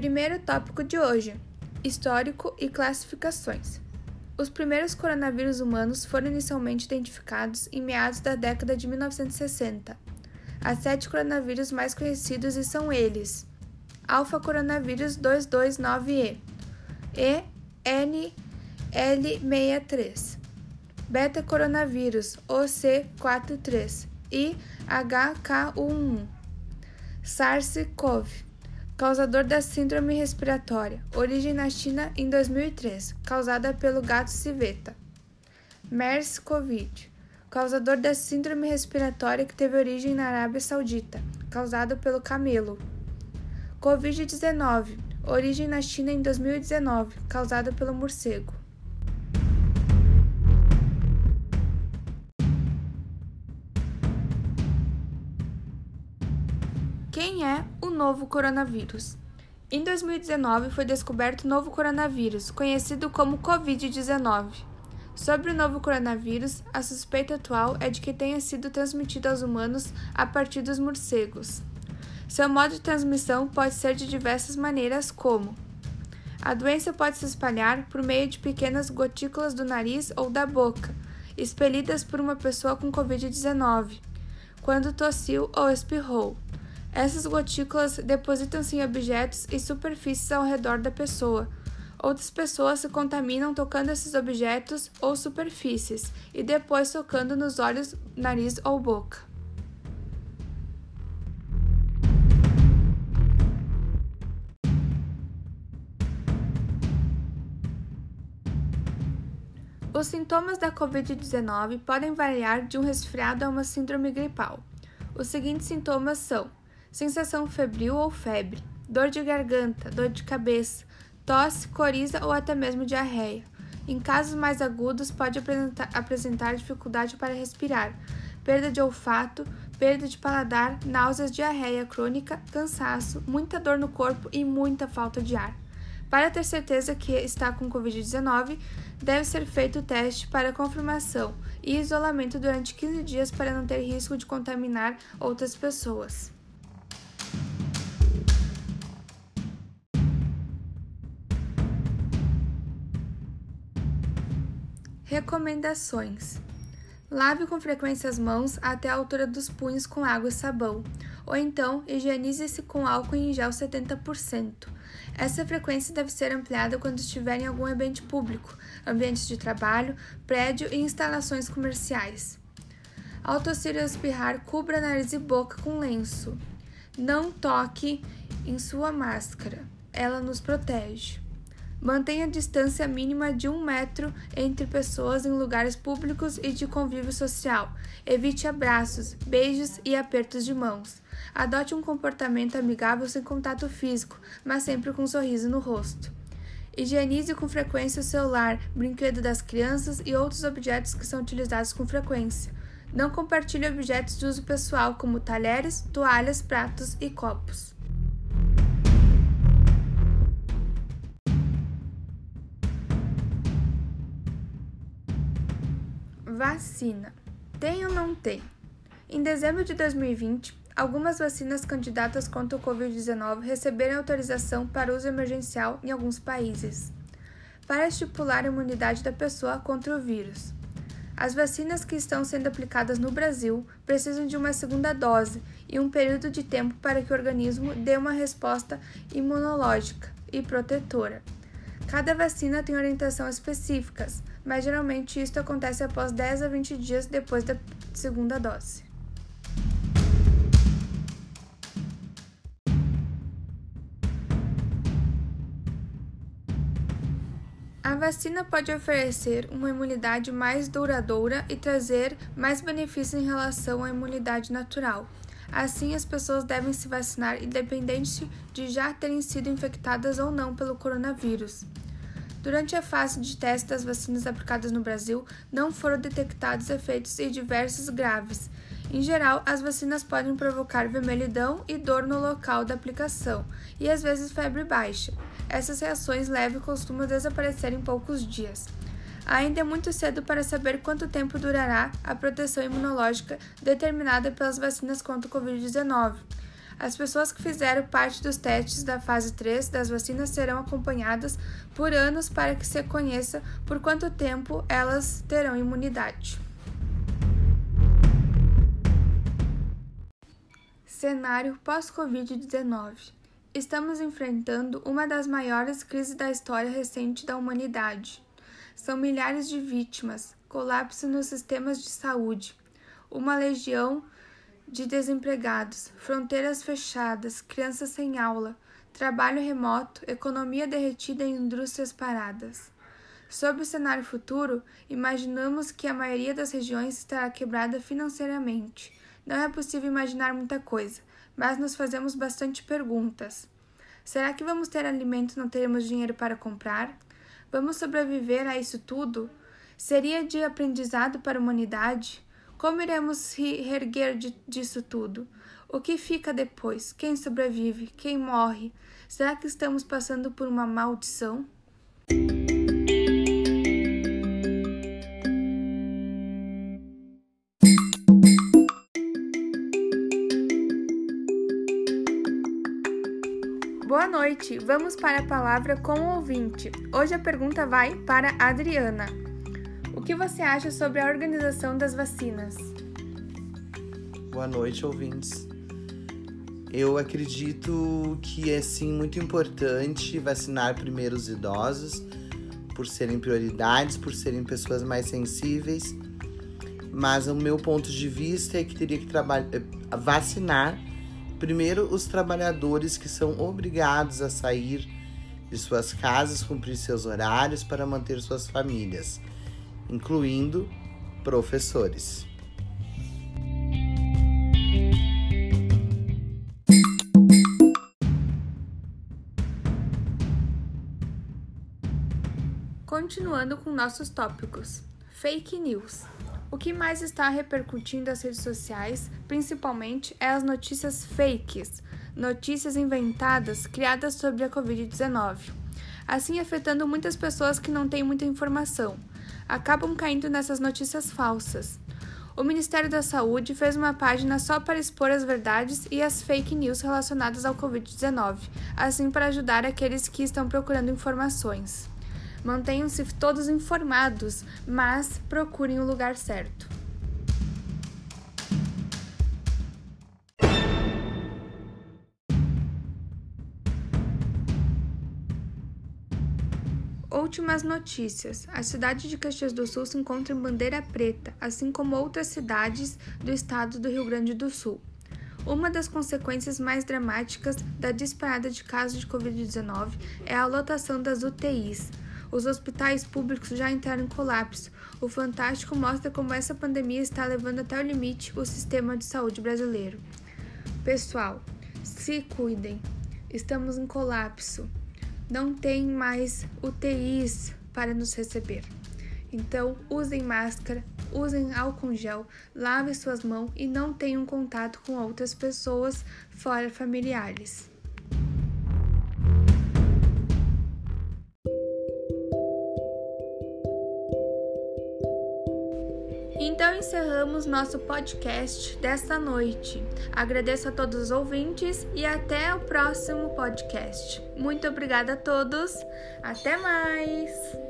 Primeiro tópico de hoje: histórico e classificações. Os primeiros coronavírus humanos foram inicialmente identificados em meados da década de 1960. Há sete coronavírus mais conhecidos e são eles: Alpha coronavírus 229E, ENL63, Beta coronavírus OC43 e HK11, SARS-CoV causador da síndrome respiratória, origem na China em 2003, causada pelo gato civeta. MERS-CoV, causador da síndrome respiratória que teve origem na Arábia Saudita, causado pelo camelo. Covid-19, origem na China em 2019, causada pelo morcego. Quem é o novo coronavírus? Em 2019 foi descoberto o novo coronavírus, conhecido como Covid-19. Sobre o novo coronavírus, a suspeita atual é de que tenha sido transmitido aos humanos a partir dos morcegos. Seu modo de transmissão pode ser de diversas maneiras, como a doença pode se espalhar por meio de pequenas gotículas do nariz ou da boca, expelidas por uma pessoa com Covid-19, quando tossiu ou espirrou. Essas gotículas depositam-se em objetos e superfícies ao redor da pessoa. Outras pessoas se contaminam tocando esses objetos ou superfícies e depois tocando nos olhos, nariz ou boca. Os sintomas da Covid-19 podem variar de um resfriado a uma síndrome gripal. Os seguintes sintomas são sensação febril ou febre, dor de garganta, dor de cabeça, tosse, coriza ou até mesmo diarreia. Em casos mais agudos, pode apresentar, apresentar dificuldade para respirar, perda de olfato, perda de paladar, náuseas, diarreia crônica, cansaço, muita dor no corpo e muita falta de ar. Para ter certeza que está com Covid-19, deve ser feito o teste para confirmação e isolamento durante 15 dias para não ter risco de contaminar outras pessoas. Recomendações: Lave com frequência as mãos até a altura dos punhos com água e sabão, ou então higienize-se com álcool em gel 70%. Essa frequência deve ser ampliada quando estiver em algum ambiente público, ambientes de trabalho, prédio e instalações comerciais. Ao tossir ou espirrar, cubra nariz e boca com lenço. Não toque em sua máscara, ela nos protege. Mantenha a distância mínima de um metro entre pessoas em lugares públicos e de convívio social. Evite abraços, beijos e apertos de mãos. Adote um comportamento amigável sem contato físico, mas sempre com um sorriso no rosto. Higienize com frequência o celular, brinquedo das crianças e outros objetos que são utilizados com frequência. Não compartilhe objetos de uso pessoal como talheres, toalhas, pratos e copos. Vacina. Tem ou não tem? Em dezembro de 2020, algumas vacinas candidatas contra o Covid-19 receberam autorização para uso emergencial em alguns países, para estipular a imunidade da pessoa contra o vírus. As vacinas que estão sendo aplicadas no Brasil precisam de uma segunda dose e um período de tempo para que o organismo dê uma resposta imunológica e protetora. Cada vacina tem orientações específicas, mas geralmente isto acontece após 10 a 20 dias depois da segunda dose. A vacina pode oferecer uma imunidade mais duradoura e trazer mais benefícios em relação à imunidade natural. Assim, as pessoas devem se vacinar independente de já terem sido infectadas ou não pelo coronavírus. Durante a fase de teste das vacinas aplicadas no Brasil, não foram detectados efeitos diversos graves. Em geral, as vacinas podem provocar vermelhidão e dor no local da aplicação, e às vezes febre baixa. Essas reações leves costumam desaparecer em poucos dias. Ainda é muito cedo para saber quanto tempo durará a proteção imunológica determinada pelas vacinas contra o Covid-19. As pessoas que fizeram parte dos testes da fase 3 das vacinas serão acompanhadas por anos para que se conheça por quanto tempo elas terão imunidade. Cenário pós-Covid-19 Estamos enfrentando uma das maiores crises da história recente da humanidade. São milhares de vítimas, colapso nos sistemas de saúde, uma legião de desempregados, fronteiras fechadas, crianças sem aula, trabalho remoto, economia derretida e indústrias paradas. Sob o cenário futuro, imaginamos que a maioria das regiões estará quebrada financeiramente. Não é possível imaginar muita coisa, mas nos fazemos bastante perguntas. Será que vamos ter alimento e não teremos dinheiro para comprar? Vamos sobreviver a isso tudo? Seria de aprendizado para a humanidade? Como iremos reerguer disso tudo? O que fica depois? Quem sobrevive? Quem morre? Será que estamos passando por uma maldição? Boa noite, vamos para a palavra com o ouvinte. Hoje a pergunta vai para a Adriana. Que você acha sobre a organização das vacinas? Boa noite, ouvintes. Eu acredito que é sim muito importante vacinar primeiro os idosos, por serem prioridades, por serem pessoas mais sensíveis. Mas o meu ponto de vista é que teria que eh, vacinar primeiro os trabalhadores que são obrigados a sair de suas casas, cumprir seus horários para manter suas famílias incluindo professores. Continuando com nossos tópicos: fake news. O que mais está repercutindo nas redes sociais, principalmente, é as notícias fakes, notícias inventadas criadas sobre a Covid-19, assim afetando muitas pessoas que não têm muita informação, acabam caindo nessas notícias falsas. O Ministério da Saúde fez uma página só para expor as verdades e as fake news relacionadas ao Covid-19, assim para ajudar aqueles que estão procurando informações. Mantenham-se todos informados, mas procurem o lugar certo. Últimas notícias: a cidade de Caxias do Sul se encontra em bandeira preta, assim como outras cidades do estado do Rio Grande do Sul. Uma das consequências mais dramáticas da disparada de casos de Covid-19 é a lotação das UTIs. Os hospitais públicos já entraram em colapso. O Fantástico mostra como essa pandemia está levando até o limite o sistema de saúde brasileiro. Pessoal, se cuidem. Estamos em colapso não tem mais UTIs para nos receber. Então, usem máscara, usem álcool gel, lavem suas mãos e não tenham contato com outras pessoas fora familiares. Então encerramos nosso podcast desta noite. Agradeço a todos os ouvintes e até o próximo podcast. Muito obrigada a todos. Até mais!